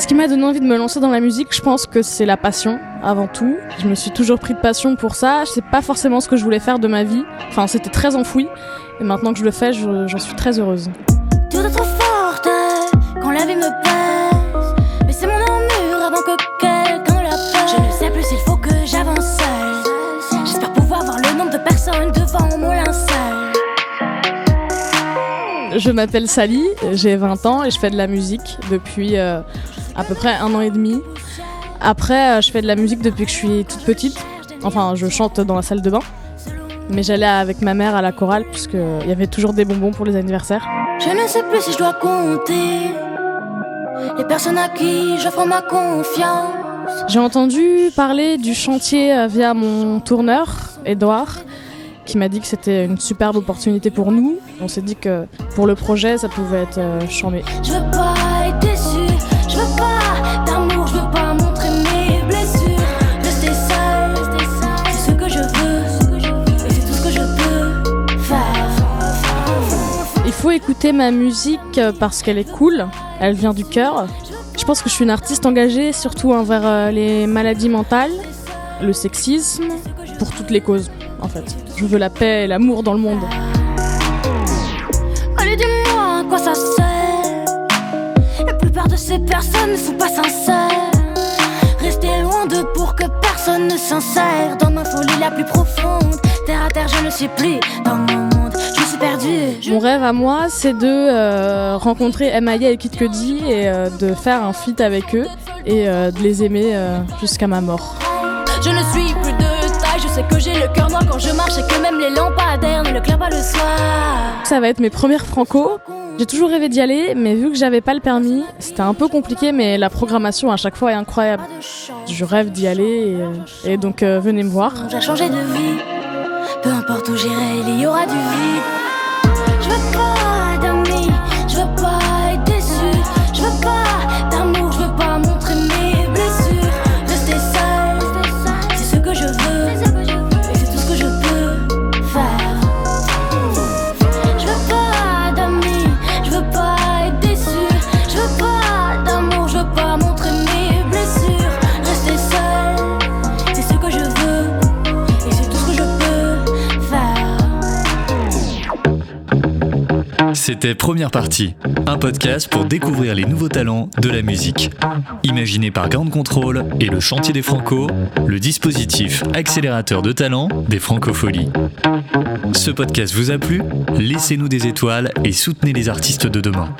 Ce qui m'a donné envie de me lancer dans la musique, je pense que c'est la passion avant tout. Je me suis toujours pris de passion pour ça. Je sais pas forcément ce que je voulais faire de ma vie. Enfin, c'était très enfoui. Et maintenant que je le fais, j'en suis très heureuse. Je m'appelle Sally, j'ai 20 ans et je fais de la musique depuis euh, à peu près un an et demi. Après, euh, je fais de la musique depuis que je suis toute petite. Enfin, je chante dans la salle de bain. Mais j'allais avec ma mère à la chorale puisqu'il y avait toujours des bonbons pour les anniversaires. Je ne sais plus si je dois compter les personnes à qui j'offre ma confiance. J'ai entendu parler du chantier euh, via mon tourneur, Edouard, qui m'a dit que c'était une superbe opportunité pour nous. On s'est dit que pour le projet, ça pouvait être euh, chambé. Je veux pas être déçu, je veux pas d'amour, je veux pas montrer mes blessures. Rester seul, c'est ce que je veux, et c'est tout ce que je peux faire. Il faut écouter ma musique euh, parce qu'elle est cool, elle vient du cœur. Je pense que je suis une artiste engagée surtout envers euh, les maladies mentales, le sexisme, pour toutes les causes en fait. Je veux la paix et l'amour dans le monde. Allez, dis-moi à quoi ça sert. La plupart de ces personnes ne sont pas sincères. Rester loin d'eux pour que personne ne s'insère dans ma folie la plus profonde. Terre à terre, je ne suis plus dans mon monde. Je me suis perdue. Mon rêve à moi, c'est de euh, rencontrer Emmaïa et Kid Cudi et euh, de faire un feat avec eux et euh, de les aimer euh, jusqu'à ma mort. Je ne suis plus que j'ai le cœur noir quand je marche et que même les lampadaires ne le clairent pas le soir. Ça va être mes premières franco. J'ai toujours rêvé d'y aller, mais vu que j'avais pas le permis, c'était un peu compliqué, mais la programmation à chaque fois est incroyable. Je rêve d'y aller et, et donc euh, venez me voir. J'ai changé de vie. Peu importe où j'irai, il y aura du vide. Je veux pas C'était Première Partie, un podcast pour découvrir les nouveaux talents de la musique. Imaginé par Ground Control et le Chantier des Franco, le dispositif accélérateur de talent des Francopholies. Ce podcast vous a plu? Laissez-nous des étoiles et soutenez les artistes de demain.